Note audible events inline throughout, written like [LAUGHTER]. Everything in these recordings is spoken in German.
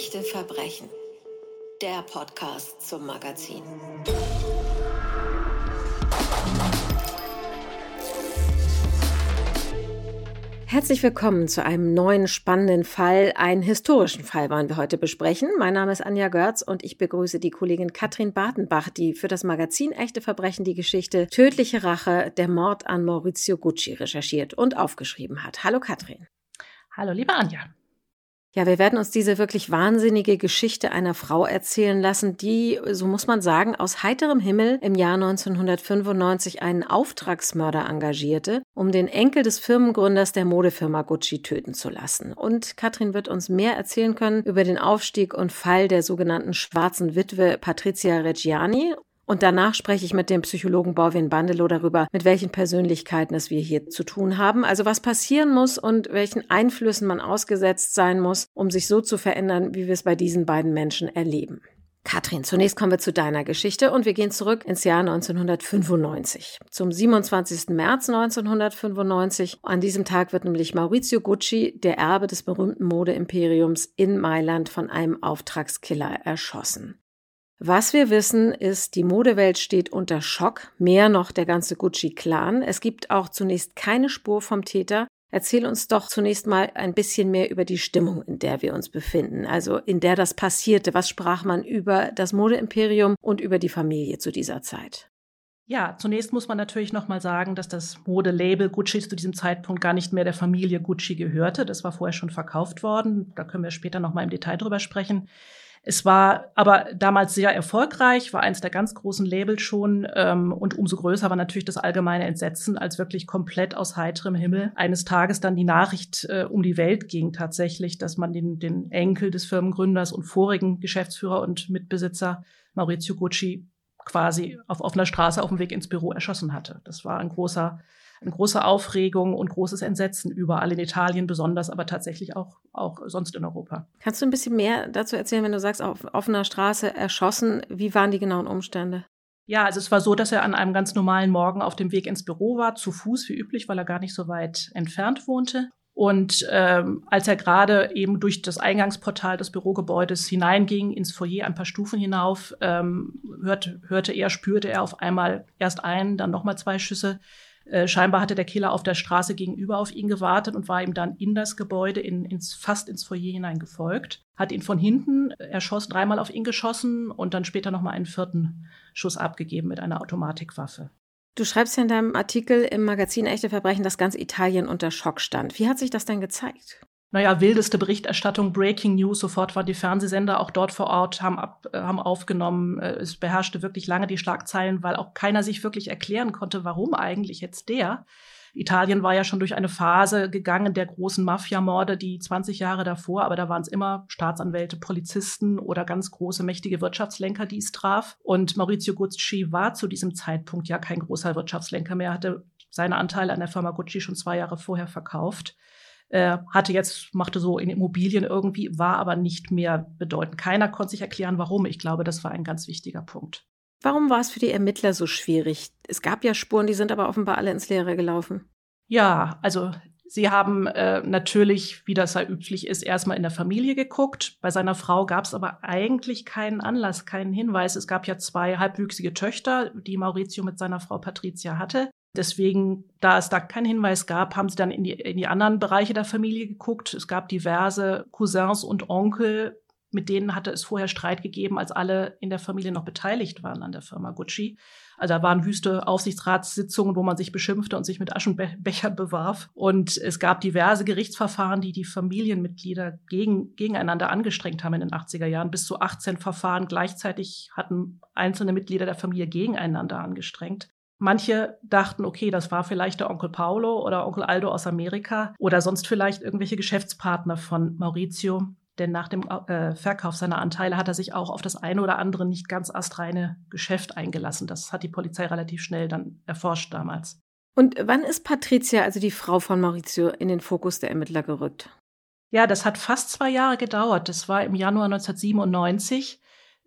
Echte Verbrechen. Der Podcast zum Magazin. Herzlich willkommen zu einem neuen spannenden Fall. Einen historischen Fall wollen wir heute besprechen. Mein Name ist Anja Görz und ich begrüße die Kollegin Katrin Bartenbach, die für das Magazin Echte Verbrechen die Geschichte Tödliche Rache, der Mord an Maurizio Gucci recherchiert und aufgeschrieben hat. Hallo Katrin. Hallo liebe Anja. Ja, wir werden uns diese wirklich wahnsinnige Geschichte einer Frau erzählen lassen, die, so muss man sagen, aus heiterem Himmel im Jahr 1995 einen Auftragsmörder engagierte, um den Enkel des Firmengründers der Modefirma Gucci töten zu lassen. Und Katrin wird uns mehr erzählen können über den Aufstieg und Fall der sogenannten schwarzen Witwe Patricia Reggiani und danach spreche ich mit dem Psychologen Borwin Bandelow darüber, mit welchen Persönlichkeiten es wir hier zu tun haben, also was passieren muss und welchen Einflüssen man ausgesetzt sein muss, um sich so zu verändern, wie wir es bei diesen beiden Menschen erleben. Katrin, zunächst kommen wir zu deiner Geschichte und wir gehen zurück ins Jahr 1995. Zum 27. März 1995. An diesem Tag wird nämlich Maurizio Gucci, der Erbe des berühmten Modeimperiums in Mailand, von einem Auftragskiller erschossen. Was wir wissen, ist, die Modewelt steht unter Schock, mehr noch der ganze Gucci-Clan. Es gibt auch zunächst keine Spur vom Täter. Erzähl uns doch zunächst mal ein bisschen mehr über die Stimmung, in der wir uns befinden, also in der das passierte. Was sprach man über das Modeimperium und über die Familie zu dieser Zeit? Ja, zunächst muss man natürlich noch mal sagen, dass das Modelabel Gucci zu diesem Zeitpunkt gar nicht mehr der Familie Gucci gehörte. Das war vorher schon verkauft worden. Da können wir später noch mal im Detail drüber sprechen. Es war aber damals sehr erfolgreich, war eines der ganz großen Labels schon ähm, und umso größer war natürlich das allgemeine Entsetzen, als wirklich komplett aus heiterem Himmel eines Tages dann die Nachricht äh, um die Welt ging tatsächlich, dass man den, den Enkel des Firmengründers und vorigen Geschäftsführer und Mitbesitzer Maurizio Gucci quasi auf offener Straße auf dem Weg ins Büro erschossen hatte. Das war ein großer eine große Aufregung und großes Entsetzen überall in Italien besonders, aber tatsächlich auch, auch sonst in Europa. Kannst du ein bisschen mehr dazu erzählen, wenn du sagst, auf offener Straße erschossen? Wie waren die genauen Umstände? Ja, also es war so, dass er an einem ganz normalen Morgen auf dem Weg ins Büro war, zu Fuß wie üblich, weil er gar nicht so weit entfernt wohnte. Und ähm, als er gerade eben durch das Eingangsportal des Bürogebäudes hineinging, ins Foyer ein paar Stufen hinauf, ähm, hörte, hörte er, spürte er auf einmal erst einen, dann nochmal zwei Schüsse. Äh, scheinbar hatte der Killer auf der Straße gegenüber auf ihn gewartet und war ihm dann in das Gebäude, in, ins, fast ins Foyer hinein gefolgt. Hat ihn von hinten erschossen, dreimal auf ihn geschossen und dann später nochmal einen vierten Schuss abgegeben mit einer Automatikwaffe. Du schreibst ja in deinem Artikel im Magazin Echte Verbrechen, dass ganz Italien unter Schock stand. Wie hat sich das denn gezeigt? Naja, wildeste Berichterstattung, Breaking News, sofort waren die Fernsehsender auch dort vor Ort, haben, ab, äh, haben aufgenommen. Äh, es beherrschte wirklich lange die Schlagzeilen, weil auch keiner sich wirklich erklären konnte, warum eigentlich jetzt der. Italien war ja schon durch eine Phase gegangen der großen Mafiamorde, die 20 Jahre davor, aber da waren es immer Staatsanwälte, Polizisten oder ganz große, mächtige Wirtschaftslenker, die es traf. Und Maurizio Gucci war zu diesem Zeitpunkt ja kein großer Wirtschaftslenker mehr, hatte seine Anteile an der Firma Gucci schon zwei Jahre vorher verkauft äh, hatte jetzt, machte so in Immobilien irgendwie, war aber nicht mehr bedeutend. Keiner konnte sich erklären, warum. Ich glaube, das war ein ganz wichtiger Punkt. Warum war es für die Ermittler so schwierig? Es gab ja Spuren, die sind aber offenbar alle ins Leere gelaufen. Ja, also Sie haben äh, natürlich, wie das ja üblich ist, erstmal in der Familie geguckt. Bei seiner Frau gab es aber eigentlich keinen Anlass, keinen Hinweis. Es gab ja zwei halbwüchsige Töchter, die Maurizio mit seiner Frau Patricia hatte. Deswegen, da es da keinen Hinweis gab, haben sie dann in die, in die anderen Bereiche der Familie geguckt. Es gab diverse Cousins und Onkel, mit denen hatte es vorher Streit gegeben, als alle in der Familie noch beteiligt waren an der Firma Gucci. Also da waren wüste Aufsichtsratssitzungen, wo man sich beschimpfte und sich mit Aschenbechern bewarf. Und es gab diverse Gerichtsverfahren, die die Familienmitglieder gegen, gegeneinander angestrengt haben in den 80er Jahren. Bis zu 18 Verfahren gleichzeitig hatten einzelne Mitglieder der Familie gegeneinander angestrengt. Manche dachten, okay, das war vielleicht der Onkel Paolo oder Onkel Aldo aus Amerika oder sonst vielleicht irgendwelche Geschäftspartner von Maurizio. Denn nach dem äh, Verkauf seiner Anteile hat er sich auch auf das eine oder andere nicht ganz astreine Geschäft eingelassen. Das hat die Polizei relativ schnell dann erforscht damals. Und wann ist Patricia, also die Frau von Maurizio, in den Fokus der Ermittler gerückt? Ja, das hat fast zwei Jahre gedauert. Das war im Januar 1997.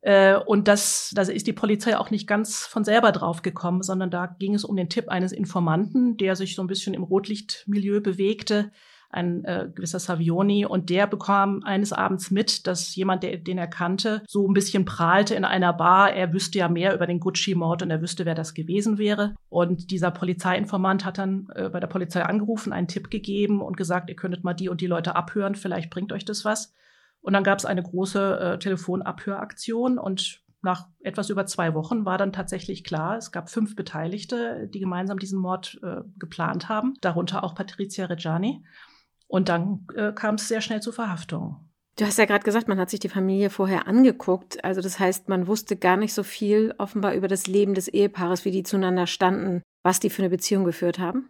Äh, und das, da ist die Polizei auch nicht ganz von selber drauf gekommen, sondern da ging es um den Tipp eines Informanten, der sich so ein bisschen im Rotlichtmilieu bewegte. ein äh, gewisser Savioni. Und der bekam eines Abends mit, dass jemand, der, den er kannte, so ein bisschen prahlte in einer Bar. Er wüsste ja mehr über den Gucci-Mord und er wüsste, wer das gewesen wäre. Und dieser Polizeiinformant hat dann äh, bei der Polizei angerufen, einen Tipp gegeben und gesagt, ihr könntet mal die und die Leute abhören, vielleicht bringt euch das was. Und dann gab es eine große äh, Telefonabhöraktion und nach etwas über zwei Wochen war dann tatsächlich klar, es gab fünf Beteiligte, die gemeinsam diesen Mord äh, geplant haben, darunter auch Patricia Reggiani. Und dann äh, kam es sehr schnell zur Verhaftung. Du hast ja gerade gesagt, man hat sich die Familie vorher angeguckt. Also das heißt, man wusste gar nicht so viel offenbar über das Leben des Ehepaares, wie die zueinander standen, was die für eine Beziehung geführt haben.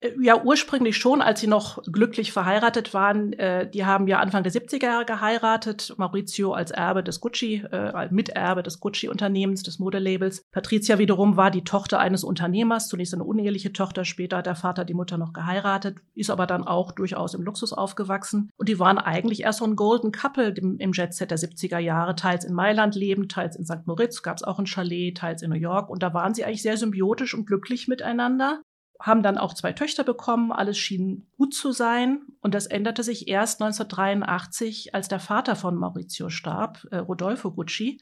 Äh, ja, ursprünglich schon, als sie noch glücklich verheiratet waren. Äh, die haben ja Anfang der 70er Jahre geheiratet. Maurizio als Erbe des Gucci, äh, Miterbe des Gucci-Unternehmens, des Modelabels. Patricia wiederum war die Tochter eines Unternehmers, zunächst eine uneheliche Tochter, später hat der Vater die Mutter noch geheiratet, ist aber dann auch durchaus im Luxus aufgewachsen. Und die waren eigentlich erst so ein Golden Couple im, im Jet-Set der 70er Jahre, teils in Mailand leben, teils in St. Moritz, gab es auch ein Chalet, teils in New York. Und da waren sie eigentlich sehr symbiotisch und glücklich miteinander haben dann auch zwei Töchter bekommen, alles schien gut zu sein. Und das änderte sich erst 1983, als der Vater von Maurizio starb, äh, Rodolfo Gucci.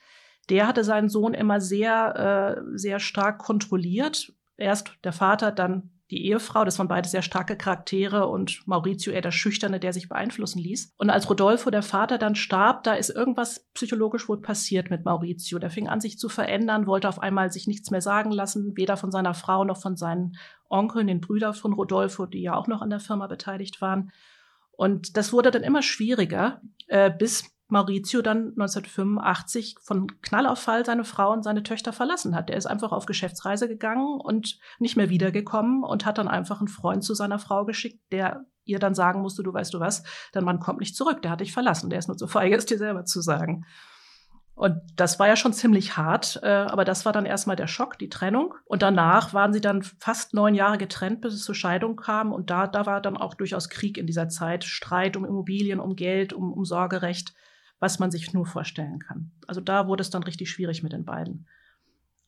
Der hatte seinen Sohn immer sehr, äh, sehr stark kontrolliert. Erst der Vater, dann die Ehefrau. Das waren beide sehr starke Charaktere und Maurizio eher der Schüchterne, der sich beeinflussen ließ. Und als Rodolfo, der Vater, dann starb, da ist irgendwas psychologisch wohl passiert mit Maurizio. Der fing an, sich zu verändern, wollte auf einmal sich nichts mehr sagen lassen, weder von seiner Frau noch von seinen Onkeln, den Brüdern von Rodolfo, die ja auch noch an der Firma beteiligt waren. Und das wurde dann immer schwieriger, äh, bis Maurizio dann 1985 von Knallauffall seine Frau und seine Töchter verlassen hat. Der ist einfach auf Geschäftsreise gegangen und nicht mehr wiedergekommen und hat dann einfach einen Freund zu seiner Frau geschickt, der ihr dann sagen musste, du weißt du was, dein Mann kommt nicht zurück, der hat dich verlassen, der ist nur zu feige, es dir selber zu sagen. Und das war ja schon ziemlich hart, äh, aber das war dann erstmal der Schock, die Trennung. Und danach waren sie dann fast neun Jahre getrennt, bis es zur Scheidung kam. Und da, da war dann auch durchaus Krieg in dieser Zeit, Streit um Immobilien, um Geld, um, um Sorgerecht was man sich nur vorstellen kann. Also da wurde es dann richtig schwierig mit den beiden.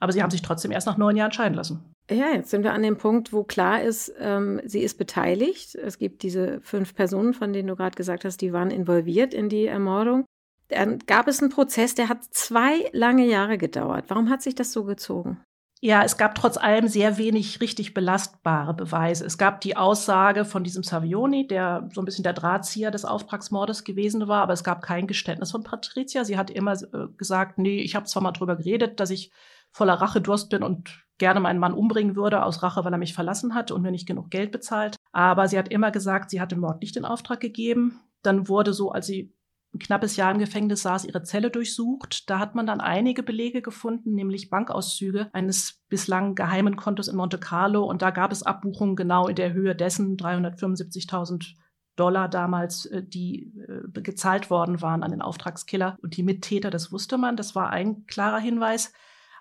Aber sie haben sich trotzdem erst nach neun Jahren scheiden lassen. Ja, jetzt sind wir an dem Punkt, wo klar ist, ähm, sie ist beteiligt. Es gibt diese fünf Personen, von denen du gerade gesagt hast, die waren involviert in die Ermordung. Dann gab es einen Prozess, der hat zwei lange Jahre gedauert. Warum hat sich das so gezogen? Ja, es gab trotz allem sehr wenig richtig belastbare Beweise. Es gab die Aussage von diesem Savioni, der so ein bisschen der Drahtzieher des Auftragsmordes gewesen war, aber es gab kein Geständnis von Patricia. Sie hat immer äh, gesagt, nee, ich habe zwar mal drüber geredet, dass ich voller Rachedurst bin und gerne meinen Mann umbringen würde aus Rache, weil er mich verlassen hat und mir nicht genug Geld bezahlt. Aber sie hat immer gesagt, sie hat den Mord nicht in Auftrag gegeben. Dann wurde so, als sie ein knappes Jahr im Gefängnis saß, ihre Zelle durchsucht. Da hat man dann einige Belege gefunden, nämlich Bankauszüge eines bislang geheimen Kontos in Monte Carlo. Und da gab es Abbuchungen genau in der Höhe dessen 375.000 Dollar damals, äh, die äh, gezahlt worden waren an den Auftragskiller. Und die Mittäter, das wusste man, das war ein klarer Hinweis.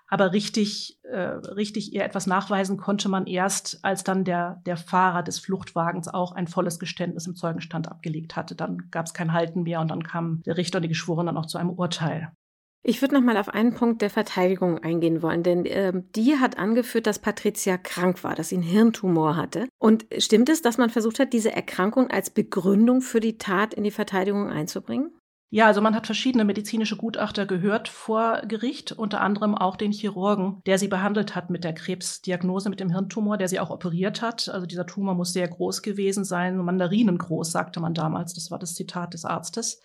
Aber richtig, äh, richtig ihr etwas nachweisen konnte man erst, als dann der, der Fahrer des Fluchtwagens auch ein volles Geständnis im Zeugenstand abgelegt hatte. Dann gab es kein Halten mehr und dann kam der Richter und die Geschworenen auch zu einem Urteil. Ich würde noch mal auf einen Punkt der Verteidigung eingehen wollen, denn äh, die hat angeführt, dass Patricia krank war, dass sie einen Hirntumor hatte. Und stimmt es, dass man versucht hat, diese Erkrankung als Begründung für die Tat in die Verteidigung einzubringen? Ja, also man hat verschiedene medizinische Gutachter gehört vor Gericht, unter anderem auch den Chirurgen, der sie behandelt hat mit der Krebsdiagnose, mit dem Hirntumor, der sie auch operiert hat. Also dieser Tumor muss sehr groß gewesen sein, mandarinengroß, sagte man damals. Das war das Zitat des Arztes.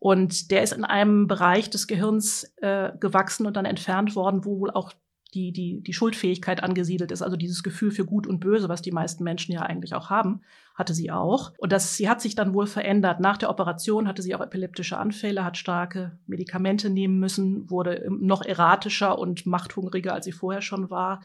Und der ist in einem Bereich des Gehirns äh, gewachsen und dann entfernt worden, wo wohl auch die, die, die Schuldfähigkeit angesiedelt ist, also dieses Gefühl für Gut und Böse, was die meisten Menschen ja eigentlich auch haben, hatte sie auch. Und das, sie hat sich dann wohl verändert. Nach der Operation hatte sie auch epileptische Anfälle, hat starke Medikamente nehmen müssen, wurde noch erratischer und machthungriger, als sie vorher schon war.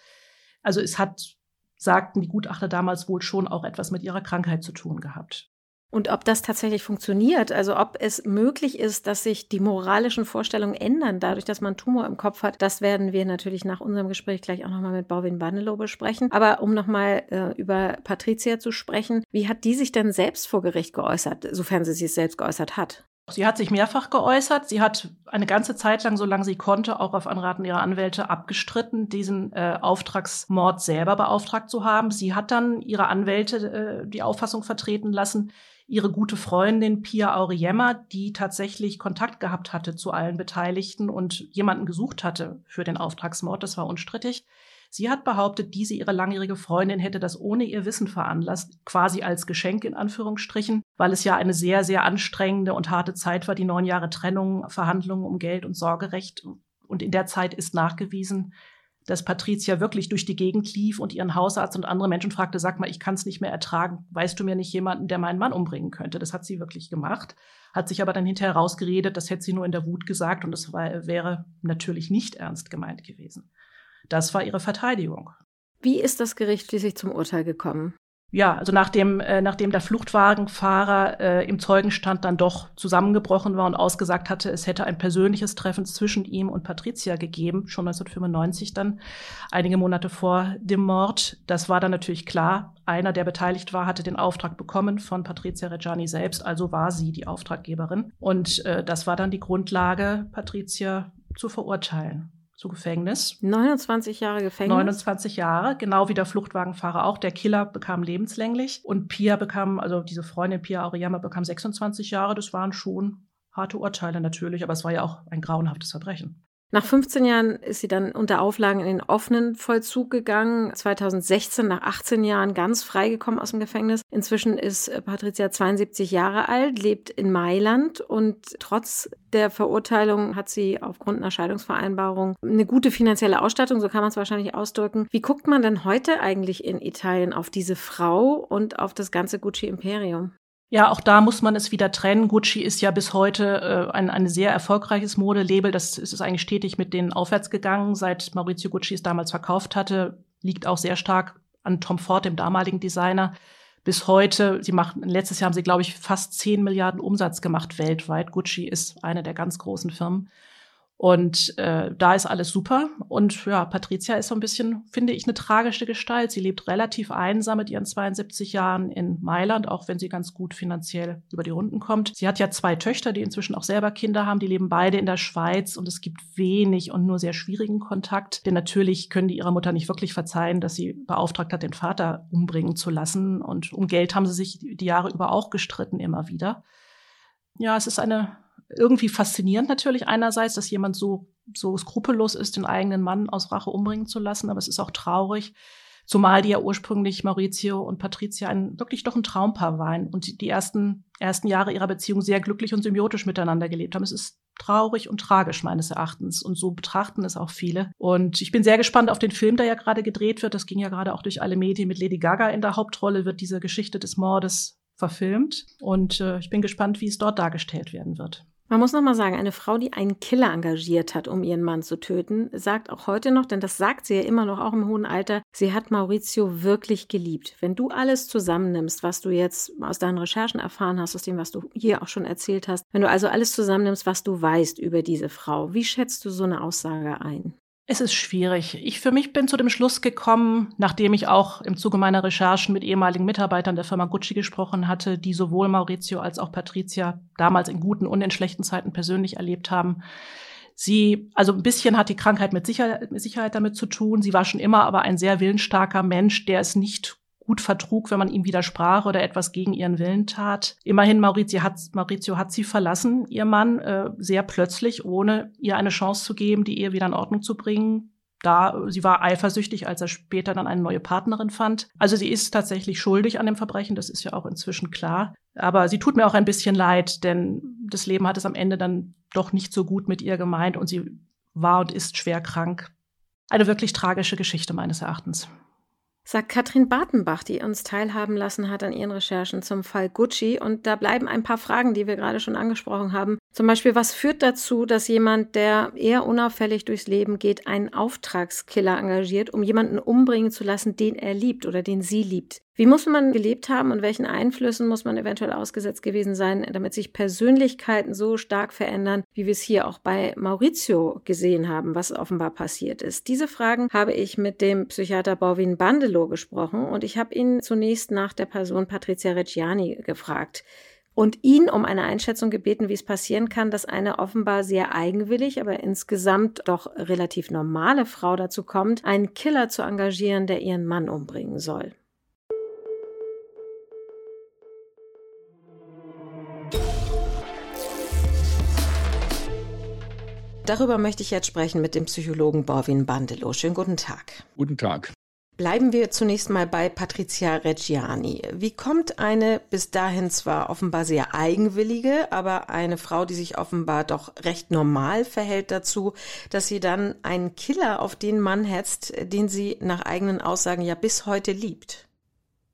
Also es hat, sagten die Gutachter damals wohl schon auch etwas mit ihrer Krankheit zu tun gehabt. Und ob das tatsächlich funktioniert, also ob es möglich ist, dass sich die moralischen Vorstellungen ändern, dadurch, dass man Tumor im Kopf hat, das werden wir natürlich nach unserem Gespräch gleich auch nochmal mit Bauwin Bandelow besprechen. Aber um nochmal äh, über Patricia zu sprechen, wie hat die sich denn selbst vor Gericht geäußert, sofern sie sich selbst geäußert hat? Sie hat sich mehrfach geäußert. Sie hat eine ganze Zeit lang, solange sie konnte, auch auf Anraten ihrer Anwälte abgestritten, diesen äh, Auftragsmord selber beauftragt zu haben. Sie hat dann ihre Anwälte äh, die Auffassung vertreten lassen, ihre gute Freundin Pia Auriemma, die tatsächlich Kontakt gehabt hatte zu allen Beteiligten und jemanden gesucht hatte für den Auftragsmord. Das war unstrittig. Sie hat behauptet, diese ihre langjährige Freundin hätte das ohne ihr Wissen veranlasst, quasi als Geschenk in Anführungsstrichen, weil es ja eine sehr, sehr anstrengende und harte Zeit war, die neun Jahre Trennung, Verhandlungen um Geld und Sorgerecht. Und in der Zeit ist nachgewiesen, dass Patricia wirklich durch die Gegend lief und ihren Hausarzt und andere Menschen fragte, sag mal, ich kann es nicht mehr ertragen. Weißt du mir nicht jemanden, der meinen Mann umbringen könnte? Das hat sie wirklich gemacht, hat sich aber dann hinterher rausgeredet, das hätte sie nur in der Wut gesagt und das war, wäre natürlich nicht ernst gemeint gewesen. Das war ihre Verteidigung. Wie ist das Gericht schließlich zum Urteil gekommen? Ja, also nachdem, äh, nachdem der Fluchtwagenfahrer äh, im Zeugenstand dann doch zusammengebrochen war und ausgesagt hatte, es hätte ein persönliches Treffen zwischen ihm und Patricia gegeben, schon 1995 dann, einige Monate vor dem Mord. Das war dann natürlich klar. Einer, der beteiligt war, hatte den Auftrag bekommen von Patricia Reggiani selbst, also war sie die Auftraggeberin. Und äh, das war dann die Grundlage, Patricia zu verurteilen zu Gefängnis. 29 Jahre Gefängnis? 29 Jahre, genau wie der Fluchtwagenfahrer auch. Der Killer bekam lebenslänglich und Pia bekam, also diese Freundin Pia Auriyama bekam 26 Jahre. Das waren schon harte Urteile natürlich, aber es war ja auch ein grauenhaftes Verbrechen. Nach 15 Jahren ist sie dann unter Auflagen in den offenen Vollzug gegangen. 2016 nach 18 Jahren ganz freigekommen aus dem Gefängnis. Inzwischen ist äh, Patricia 72 Jahre alt, lebt in Mailand und trotz der Verurteilung hat sie aufgrund einer Scheidungsvereinbarung eine gute finanzielle Ausstattung, so kann man es wahrscheinlich ausdrücken. Wie guckt man denn heute eigentlich in Italien auf diese Frau und auf das ganze Gucci-Imperium? Ja, auch da muss man es wieder trennen. Gucci ist ja bis heute äh, ein, ein sehr erfolgreiches Modelabel. Das ist eigentlich stetig mit denen aufwärts gegangen, seit Maurizio Gucci es damals verkauft hatte. Liegt auch sehr stark an Tom Ford, dem damaligen Designer. Bis heute, sie machen, letztes Jahr haben sie, glaube ich, fast 10 Milliarden Umsatz gemacht weltweit. Gucci ist eine der ganz großen Firmen. Und äh, da ist alles super. Und ja, Patricia ist so ein bisschen, finde ich, eine tragische Gestalt. Sie lebt relativ einsam mit ihren 72 Jahren in Mailand, auch wenn sie ganz gut finanziell über die Runden kommt. Sie hat ja zwei Töchter, die inzwischen auch selber Kinder haben. Die leben beide in der Schweiz und es gibt wenig und nur sehr schwierigen Kontakt. Denn natürlich können die ihrer Mutter nicht wirklich verzeihen, dass sie beauftragt hat, den Vater umbringen zu lassen. Und um Geld haben sie sich die Jahre über auch gestritten, immer wieder. Ja, es ist eine irgendwie faszinierend natürlich einerseits, dass jemand so, so skrupellos ist, den eigenen Mann aus Rache umbringen zu lassen, aber es ist auch traurig, zumal die ja ursprünglich Maurizio und Patricia ein, wirklich doch ein Traumpaar waren und die ersten, ersten Jahre ihrer Beziehung sehr glücklich und symbiotisch miteinander gelebt haben. Es ist traurig und tragisch meines Erachtens und so betrachten es auch viele. Und ich bin sehr gespannt auf den Film, der ja gerade gedreht wird. Das ging ja gerade auch durch alle Medien mit Lady Gaga in der Hauptrolle, wird diese Geschichte des Mordes verfilmt und äh, ich bin gespannt, wie es dort dargestellt werden wird. Man muss noch mal sagen, eine Frau, die einen Killer engagiert hat, um ihren Mann zu töten, sagt auch heute noch, denn das sagt sie ja immer noch auch im hohen Alter, sie hat Maurizio wirklich geliebt. Wenn du alles zusammennimmst, was du jetzt aus deinen Recherchen erfahren hast, aus dem, was du hier auch schon erzählt hast, wenn du also alles zusammennimmst, was du weißt über diese Frau, wie schätzt du so eine Aussage ein? Es ist schwierig. Ich für mich bin zu dem Schluss gekommen, nachdem ich auch im Zuge meiner Recherchen mit ehemaligen Mitarbeitern der Firma Gucci gesprochen hatte, die sowohl Maurizio als auch Patricia damals in guten und in schlechten Zeiten persönlich erlebt haben. Sie, also ein bisschen hat die Krankheit mit Sicherheit, mit Sicherheit damit zu tun. Sie war schon immer aber ein sehr willensstarker Mensch, der es nicht gut vertrug, wenn man ihm widersprach oder etwas gegen ihren Willen tat. Immerhin, Maurizio hat, Maurizio hat sie verlassen, ihr Mann, äh, sehr plötzlich, ohne ihr eine Chance zu geben, die Ehe wieder in Ordnung zu bringen. Da, sie war eifersüchtig, als er später dann eine neue Partnerin fand. Also sie ist tatsächlich schuldig an dem Verbrechen, das ist ja auch inzwischen klar. Aber sie tut mir auch ein bisschen leid, denn das Leben hat es am Ende dann doch nicht so gut mit ihr gemeint und sie war und ist schwer krank. Eine wirklich tragische Geschichte meines Erachtens sagt Katrin Bartenbach, die uns teilhaben lassen hat an ihren Recherchen zum Fall Gucci. Und da bleiben ein paar Fragen, die wir gerade schon angesprochen haben. Zum Beispiel, was führt dazu, dass jemand, der eher unauffällig durchs Leben geht, einen Auftragskiller engagiert, um jemanden umbringen zu lassen, den er liebt oder den sie liebt? Wie muss man gelebt haben und welchen Einflüssen muss man eventuell ausgesetzt gewesen sein, damit sich Persönlichkeiten so stark verändern, wie wir es hier auch bei Maurizio gesehen haben, was offenbar passiert ist? Diese Fragen habe ich mit dem Psychiater Borwin Bandelow gesprochen und ich habe ihn zunächst nach der Person Patricia Reggiani gefragt und ihn um eine Einschätzung gebeten, wie es passieren kann, dass eine offenbar sehr eigenwillig, aber insgesamt doch relativ normale Frau dazu kommt, einen Killer zu engagieren, der ihren Mann umbringen soll. Darüber möchte ich jetzt sprechen mit dem Psychologen Borwin Bandelow. Schönen guten Tag. Guten Tag. Bleiben wir zunächst mal bei Patricia Reggiani. Wie kommt eine bis dahin zwar offenbar sehr eigenwillige, aber eine Frau, die sich offenbar doch recht normal verhält dazu, dass sie dann einen Killer auf den Mann hetzt, den sie nach eigenen Aussagen ja bis heute liebt?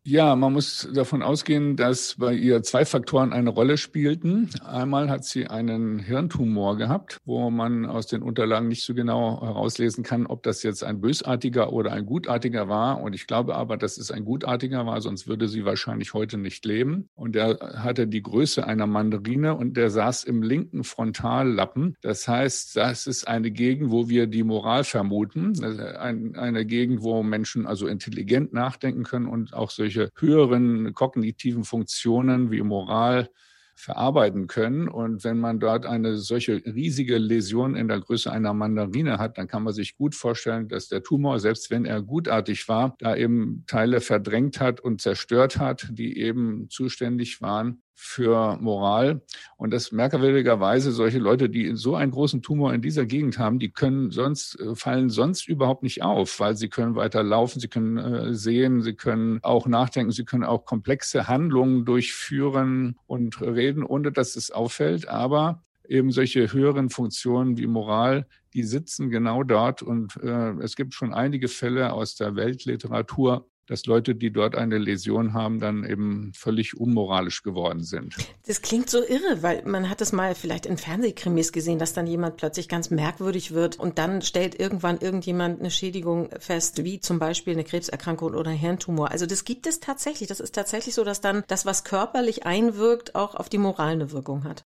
Ja, man muss davon ausgehen, dass bei ihr zwei Faktoren eine Rolle spielten. Einmal hat sie einen Hirntumor gehabt, wo man aus den Unterlagen nicht so genau herauslesen kann, ob das jetzt ein bösartiger oder ein gutartiger war. Und ich glaube aber, dass es ein gutartiger war, sonst würde sie wahrscheinlich heute nicht leben. Und er hatte die Größe einer Mandarine und der saß im linken Frontallappen. Das heißt, das ist eine Gegend, wo wir die Moral vermuten. Eine Gegend, wo Menschen also intelligent nachdenken können und auch solche solche höheren kognitiven Funktionen wie Moral verarbeiten können. Und wenn man dort eine solche riesige Läsion in der Größe einer Mandarine hat, dann kann man sich gut vorstellen, dass der Tumor, selbst wenn er gutartig war, da eben Teile verdrängt hat und zerstört hat, die eben zuständig waren für Moral. Und das merkwürdigerweise solche Leute, die so einen großen Tumor in dieser Gegend haben, die können sonst, äh, fallen sonst überhaupt nicht auf, weil sie können weiter laufen, sie können äh, sehen, sie können auch nachdenken, sie können auch komplexe Handlungen durchführen und reden, ohne dass es auffällt. Aber eben solche höheren Funktionen wie Moral, die sitzen genau dort. Und äh, es gibt schon einige Fälle aus der Weltliteratur, dass Leute, die dort eine Läsion haben, dann eben völlig unmoralisch geworden sind. Das klingt so irre, weil man hat es mal vielleicht in Fernsehkrimis gesehen, dass dann jemand plötzlich ganz merkwürdig wird und dann stellt irgendwann irgendjemand eine Schädigung fest, wie zum Beispiel eine Krebserkrankung oder ein Hirntumor. Also das gibt es tatsächlich. Das ist tatsächlich so, dass dann das, was körperlich einwirkt, auch auf die Moral eine Wirkung hat.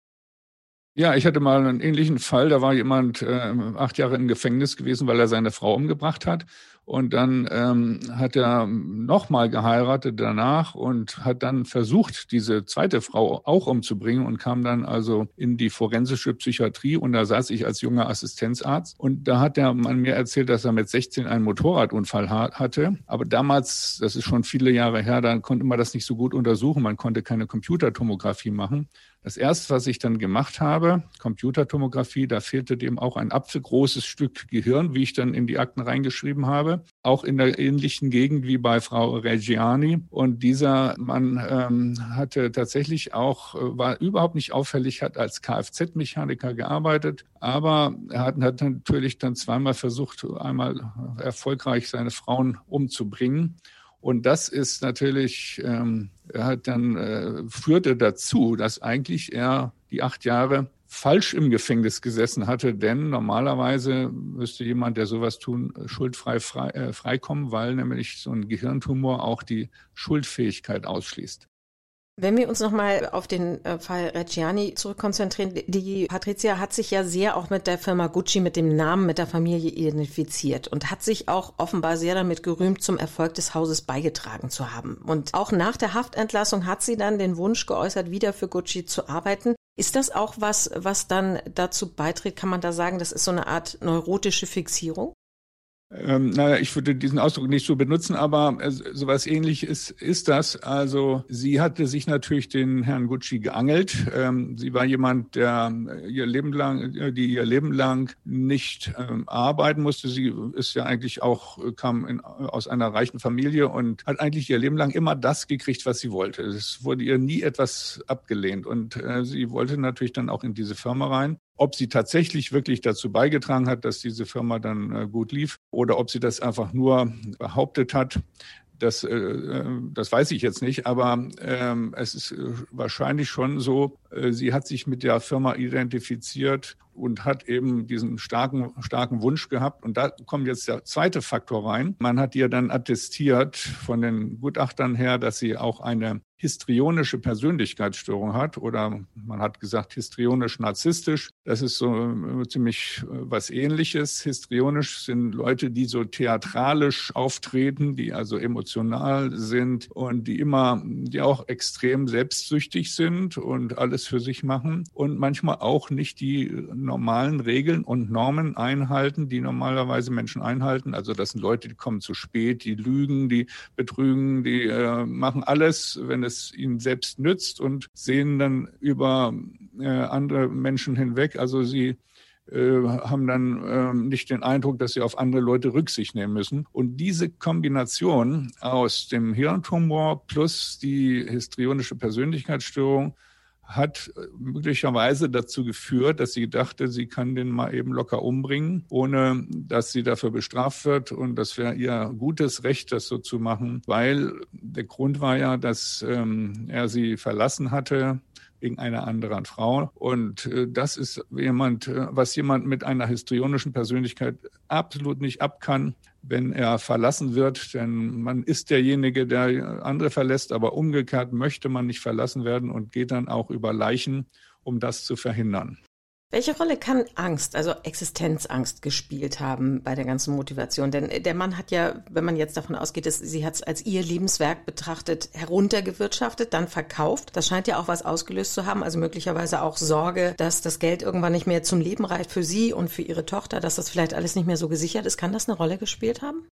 Ja, ich hatte mal einen ähnlichen Fall. Da war jemand äh, acht Jahre im Gefängnis gewesen, weil er seine Frau umgebracht hat. Und dann ähm, hat er nochmal geheiratet danach und hat dann versucht, diese zweite Frau auch umzubringen und kam dann also in die forensische Psychiatrie. Und da saß ich als junger Assistenzarzt. Und da hat der Mann mir erzählt, dass er mit 16 einen Motorradunfall hatte. Aber damals, das ist schon viele Jahre her, da konnte man das nicht so gut untersuchen. Man konnte keine Computertomographie machen. Das erste, was ich dann gemacht habe, Computertomographie, da fehlte dem auch ein apfelgroßes Stück Gehirn, wie ich dann in die Akten reingeschrieben habe, auch in der ähnlichen Gegend wie bei Frau Reggiani. Und dieser Mann ähm, hatte tatsächlich auch, äh, war überhaupt nicht auffällig, hat als Kfz-Mechaniker gearbeitet, aber er hat, hat natürlich dann zweimal versucht, einmal erfolgreich seine Frauen umzubringen. Und das ist natürlich, ähm, er hat dann äh, führte dazu, dass eigentlich er die acht Jahre falsch im Gefängnis gesessen hatte, denn normalerweise müsste jemand, der sowas tun, schuldfrei frei, äh, freikommen, weil nämlich so ein Gehirntumor auch die Schuldfähigkeit ausschließt. Wenn wir uns nochmal auf den äh, Fall Reggiani zurückkonzentrieren, die Patricia hat sich ja sehr auch mit der Firma Gucci, mit dem Namen, mit der Familie identifiziert und hat sich auch offenbar sehr damit gerühmt, zum Erfolg des Hauses beigetragen zu haben. Und auch nach der Haftentlassung hat sie dann den Wunsch geäußert, wieder für Gucci zu arbeiten. Ist das auch was, was dann dazu beiträgt, kann man da sagen, das ist so eine Art neurotische Fixierung? Ähm, naja, ich würde diesen Ausdruck nicht so benutzen, aber äh, sowas ähnliches ist das. Also sie hatte sich natürlich den Herrn Gucci geangelt. Ähm, sie war jemand, der äh, ihr Leben lang, äh, die ihr Leben lang nicht ähm, arbeiten musste. Sie ist ja eigentlich auch, äh, kam in, aus einer reichen Familie und hat eigentlich ihr Leben lang immer das gekriegt, was sie wollte. Es wurde ihr nie etwas abgelehnt und äh, sie wollte natürlich dann auch in diese Firma rein. Ob sie tatsächlich wirklich dazu beigetragen hat, dass diese Firma dann äh, gut lief oder ob sie das einfach nur behauptet hat, das, äh, äh, das weiß ich jetzt nicht, aber ähm, es ist wahrscheinlich schon so, sie hat sich mit der Firma identifiziert und hat eben diesen starken, starken Wunsch gehabt. Und da kommt jetzt der zweite Faktor rein. Man hat ihr dann attestiert von den Gutachtern her, dass sie auch eine histrionische Persönlichkeitsstörung hat oder man hat gesagt histrionisch-narzisstisch. Das ist so äh, ziemlich äh, was ähnliches. Histrionisch sind Leute, die so theatralisch auftreten, die also emotional sind und die immer, die auch extrem selbstsüchtig sind und alles für sich machen und manchmal auch nicht die normalen Regeln und Normen einhalten, die normalerweise Menschen einhalten. Also das sind Leute, die kommen zu spät, die lügen, die betrügen, die äh, machen alles, wenn es ihnen selbst nützt und sehen dann über äh, andere Menschen hinweg. Also sie äh, haben dann äh, nicht den Eindruck, dass sie auf andere Leute Rücksicht nehmen müssen. Und diese Kombination aus dem Hirntumor plus die histrionische Persönlichkeitsstörung hat möglicherweise dazu geführt, dass sie dachte, sie kann den mal eben locker umbringen, ohne dass sie dafür bestraft wird. Und das wäre ihr gutes Recht, das so zu machen, weil der Grund war ja, dass ähm, er sie verlassen hatte wegen einer anderen Frau. Und äh, das ist jemand, äh, was jemand mit einer histrionischen Persönlichkeit absolut nicht abkann, wenn er verlassen wird. Denn man ist derjenige, der andere verlässt, aber umgekehrt möchte man nicht verlassen werden und geht dann auch über Leichen, um das zu verhindern. Welche Rolle kann Angst, also Existenzangst gespielt haben bei der ganzen Motivation? Denn der Mann hat ja, wenn man jetzt davon ausgeht, dass sie hat es als ihr Lebenswerk betrachtet, heruntergewirtschaftet, dann verkauft. Das scheint ja auch was ausgelöst zu haben, also möglicherweise auch Sorge, dass das Geld irgendwann nicht mehr zum Leben reicht für sie und für ihre Tochter, dass das vielleicht alles nicht mehr so gesichert ist. Kann das eine Rolle gespielt haben?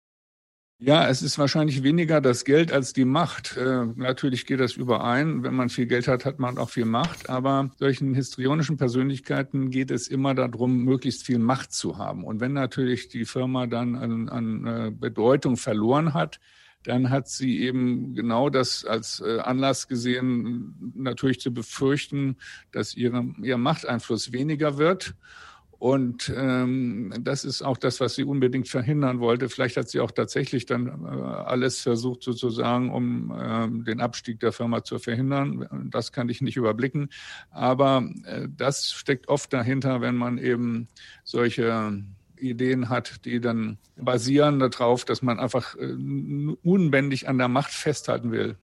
Ja, es ist wahrscheinlich weniger das Geld als die Macht. Äh, natürlich geht das überein. Wenn man viel Geld hat, hat man auch viel Macht. Aber solchen histrionischen Persönlichkeiten geht es immer darum, möglichst viel Macht zu haben. Und wenn natürlich die Firma dann an, an äh, Bedeutung verloren hat, dann hat sie eben genau das als äh, Anlass gesehen, natürlich zu befürchten, dass ihre, ihr Machteinfluss weniger wird. Und ähm, das ist auch das, was sie unbedingt verhindern wollte. Vielleicht hat sie auch tatsächlich dann äh, alles versucht, sozusagen, um äh, den Abstieg der Firma zu verhindern. Das kann ich nicht überblicken. Aber äh, das steckt oft dahinter, wenn man eben solche Ideen hat, die dann basieren darauf, dass man einfach äh, unbändig an der Macht festhalten will.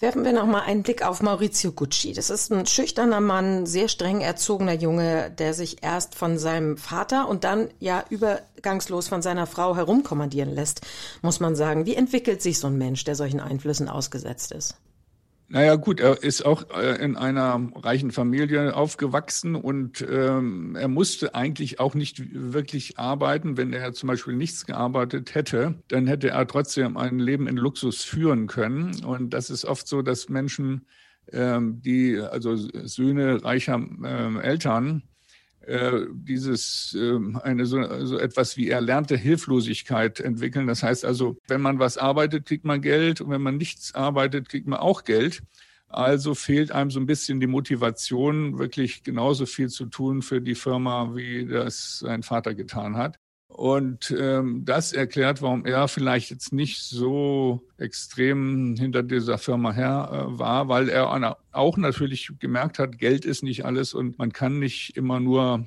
Werfen wir noch mal einen Blick auf Maurizio Gucci. Das ist ein schüchterner Mann, sehr streng erzogener Junge, der sich erst von seinem Vater und dann ja übergangslos von seiner Frau herumkommandieren lässt, muss man sagen. Wie entwickelt sich so ein Mensch, der solchen Einflüssen ausgesetzt ist? Naja gut, er ist auch äh, in einer reichen Familie aufgewachsen und ähm, er musste eigentlich auch nicht wirklich arbeiten. Wenn er zum Beispiel nichts gearbeitet hätte, dann hätte er trotzdem ein Leben in Luxus führen können. Und das ist oft so, dass Menschen, ähm, die also Söhne reicher äh, Eltern, äh, dieses äh, eine so, so etwas wie erlernte Hilflosigkeit entwickeln. Das heißt also, wenn man was arbeitet, kriegt man Geld und wenn man nichts arbeitet, kriegt man auch Geld. Also fehlt einem so ein bisschen die Motivation, wirklich genauso viel zu tun für die Firma, wie das sein Vater getan hat. Und ähm, das erklärt, warum er vielleicht jetzt nicht so extrem hinter dieser Firma her äh, war, weil er auch natürlich gemerkt hat, Geld ist nicht alles und man kann nicht immer nur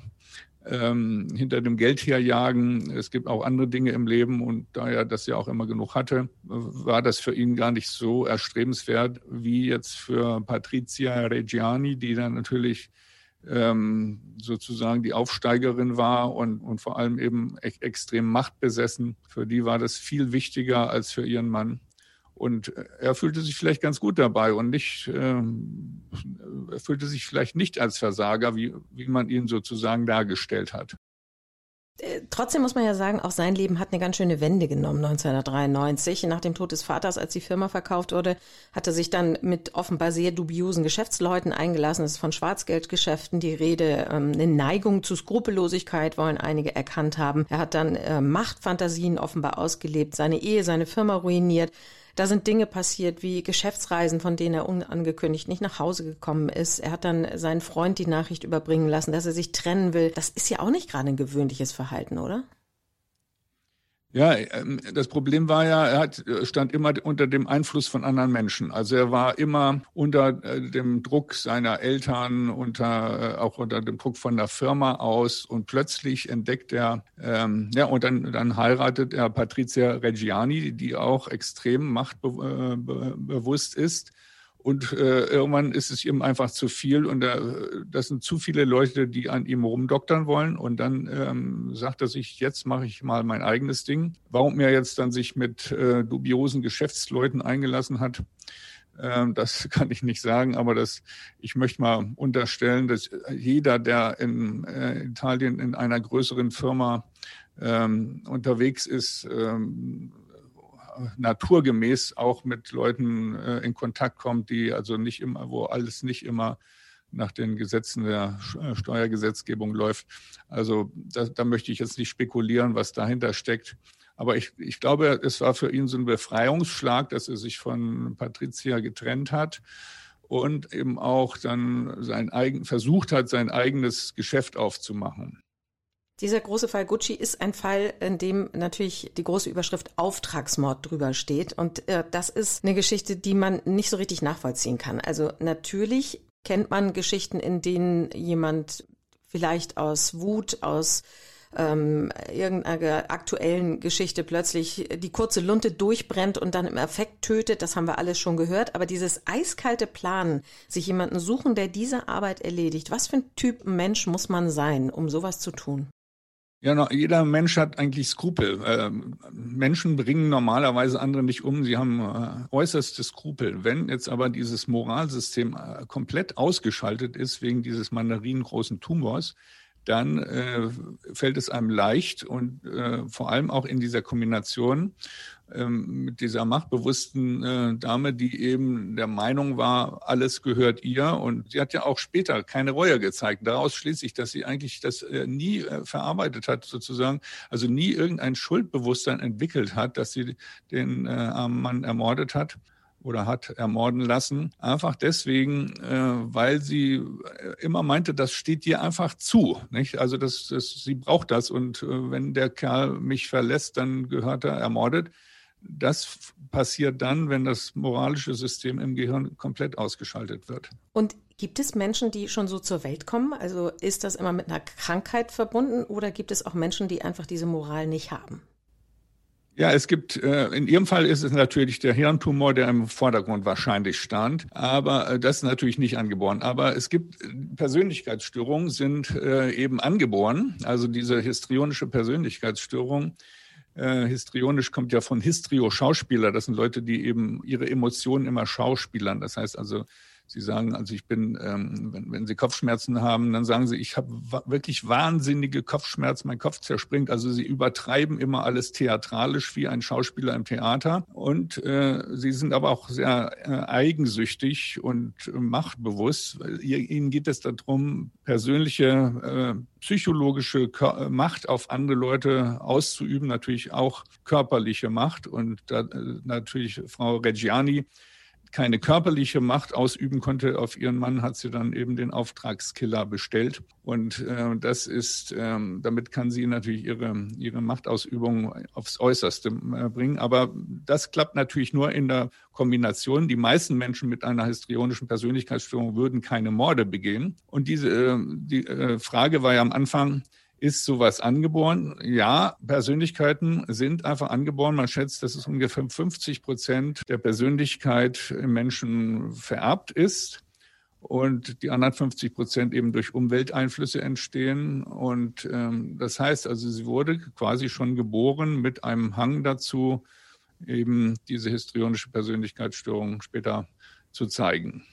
ähm, hinter dem Geld herjagen. Es gibt auch andere Dinge im Leben und da er das ja auch immer genug hatte, war das für ihn gar nicht so erstrebenswert wie jetzt für Patrizia Reggiani, die dann natürlich ähm, sozusagen die Aufsteigerin war und, und vor allem eben e extrem machtbesessen. Für die war das viel wichtiger als für ihren Mann. Und er fühlte sich vielleicht ganz gut dabei und nicht, ähm, er fühlte sich vielleicht nicht als Versager, wie, wie man ihn sozusagen dargestellt hat. Äh, trotzdem muss man ja sagen, auch sein Leben hat eine ganz schöne Wende genommen 1993. Nach dem Tod des Vaters, als die Firma verkauft wurde, hat er sich dann mit offenbar sehr dubiosen Geschäftsleuten eingelassen. Es ist von Schwarzgeldgeschäften die Rede. Ähm, eine Neigung zu Skrupellosigkeit wollen einige erkannt haben. Er hat dann äh, Machtfantasien offenbar ausgelebt, seine Ehe, seine Firma ruiniert. Da sind Dinge passiert wie Geschäftsreisen, von denen er unangekündigt nicht nach Hause gekommen ist. Er hat dann seinen Freund die Nachricht überbringen lassen, dass er sich trennen will. Das ist ja auch nicht gerade ein gewöhnliches Verhalten, oder? Ja, ähm, das Problem war ja, er hat, stand immer unter dem Einfluss von anderen Menschen. Also er war immer unter äh, dem Druck seiner Eltern, unter, äh, auch unter dem Druck von der Firma aus und plötzlich entdeckt er, ähm, ja, und dann, dann heiratet er Patrizia Reggiani, die auch extrem machtbewusst äh, ist und äh, irgendwann ist es ihm einfach zu viel und äh, das sind zu viele Leute, die an ihm rumdoktern wollen. Und dann ähm, sagt er sich, jetzt mache ich mal mein eigenes Ding. Warum er jetzt dann sich mit äh, dubiosen Geschäftsleuten eingelassen hat, äh, das [LAUGHS] kann ich nicht sagen, aber das, ich möchte mal unterstellen, dass jeder, der in äh, Italien in einer größeren Firma ähm, unterwegs ist, ähm, naturgemäß auch mit Leuten äh, in Kontakt kommt, die also nicht immer, wo alles nicht immer nach den Gesetzen der äh, Steuergesetzgebung läuft. Also da, da möchte ich jetzt nicht spekulieren, was dahinter steckt. Aber ich, ich glaube, es war für ihn so ein Befreiungsschlag, dass er sich von Patricia getrennt hat und eben auch dann sein eigen, versucht hat, sein eigenes Geschäft aufzumachen. Dieser große Fall Gucci ist ein Fall, in dem natürlich die große Überschrift Auftragsmord drüber steht. Und äh, das ist eine Geschichte, die man nicht so richtig nachvollziehen kann. Also natürlich kennt man Geschichten, in denen jemand vielleicht aus Wut, aus ähm, irgendeiner aktuellen Geschichte plötzlich die kurze Lunte durchbrennt und dann im Effekt tötet, das haben wir alles schon gehört. Aber dieses eiskalte Planen, sich jemanden suchen, der diese Arbeit erledigt, was für ein Typ Mensch muss man sein, um sowas zu tun? Ja, jeder Mensch hat eigentlich Skrupel. Ähm, Menschen bringen normalerweise andere nicht um. Sie haben äh, äußerste Skrupel. Wenn jetzt aber dieses Moralsystem äh, komplett ausgeschaltet ist wegen dieses mandarinengroßen Tumors, dann äh, fällt es einem leicht und äh, vor allem auch in dieser Kombination ähm, mit dieser machtbewussten äh, Dame, die eben der Meinung war, alles gehört ihr. Und sie hat ja auch später keine Reue gezeigt. Daraus schließe ich, dass sie eigentlich das äh, nie äh, verarbeitet hat, sozusagen, also nie irgendein Schuldbewusstsein entwickelt hat, dass sie den äh, armen Mann ermordet hat oder hat ermorden lassen. Einfach deswegen, äh, weil sie äh, immer meinte, das steht dir einfach zu. Nicht? Also das, das, sie braucht das und äh, wenn der Kerl mich verlässt, dann gehört er ermordet. Das passiert dann, wenn das moralische System im Gehirn komplett ausgeschaltet wird. Und gibt es Menschen, die schon so zur Welt kommen? Also ist das immer mit einer Krankheit verbunden oder gibt es auch Menschen, die einfach diese Moral nicht haben? Ja, es gibt, äh, in Ihrem Fall ist es natürlich der Hirntumor, der im Vordergrund wahrscheinlich stand, aber äh, das ist natürlich nicht angeboren. Aber es gibt äh, Persönlichkeitsstörungen, sind eben angeboren, also diese histrionische Persönlichkeitsstörung. Histrionisch kommt ja von Histrio-Schauspieler. Das sind Leute, die eben ihre Emotionen immer schauspielern. Das heißt also, Sie sagen, also ich bin, ähm, wenn, wenn Sie Kopfschmerzen haben, dann sagen Sie, ich habe wirklich wahnsinnige Kopfschmerzen, mein Kopf zerspringt. Also Sie übertreiben immer alles theatralisch wie ein Schauspieler im Theater. Und äh, Sie sind aber auch sehr äh, eigensüchtig und äh, machtbewusst. Ihnen geht es darum, persönliche äh, psychologische Macht auf andere Leute auszuüben, natürlich auch körperliche Macht. Und da, äh, natürlich Frau Reggiani keine körperliche Macht ausüben konnte auf ihren Mann, hat sie dann eben den Auftragskiller bestellt. Und äh, das ist, ähm, damit kann sie natürlich ihre, ihre Machtausübung aufs Äußerste äh, bringen. Aber das klappt natürlich nur in der Kombination. Die meisten Menschen mit einer histrionischen Persönlichkeitsstörung würden keine Morde begehen. Und diese äh, die äh, Frage war ja am Anfang, ist sowas angeboren? Ja, Persönlichkeiten sind einfach angeboren. Man schätzt, dass es ungefähr 50 Prozent der Persönlichkeit im Menschen vererbt ist und die anderen 50 Prozent eben durch Umwelteinflüsse entstehen. Und ähm, das heißt also, sie wurde quasi schon geboren mit einem Hang dazu, eben diese histrionische Persönlichkeitsstörung später zu zeigen.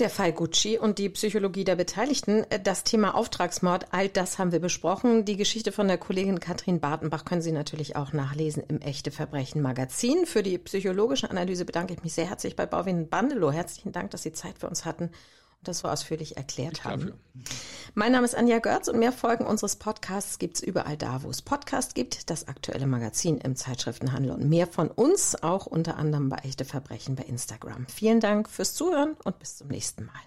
Der Fall Gucci und die Psychologie der Beteiligten, das Thema Auftragsmord, all das haben wir besprochen. Die Geschichte von der Kollegin Katrin Bartenbach können Sie natürlich auch nachlesen im Echte Verbrechen Magazin. Für die psychologische Analyse bedanke ich mich sehr herzlich bei Bauwin Bandelow. Herzlichen Dank, dass Sie Zeit für uns hatten das so ausführlich erklärt ich haben. Dafür. Mein Name ist Anja Görz und mehr Folgen unseres Podcasts gibt es überall da, wo es Podcasts gibt, das aktuelle Magazin im Zeitschriftenhandel und mehr von uns, auch unter anderem bei Echte Verbrechen bei Instagram. Vielen Dank fürs Zuhören und bis zum nächsten Mal.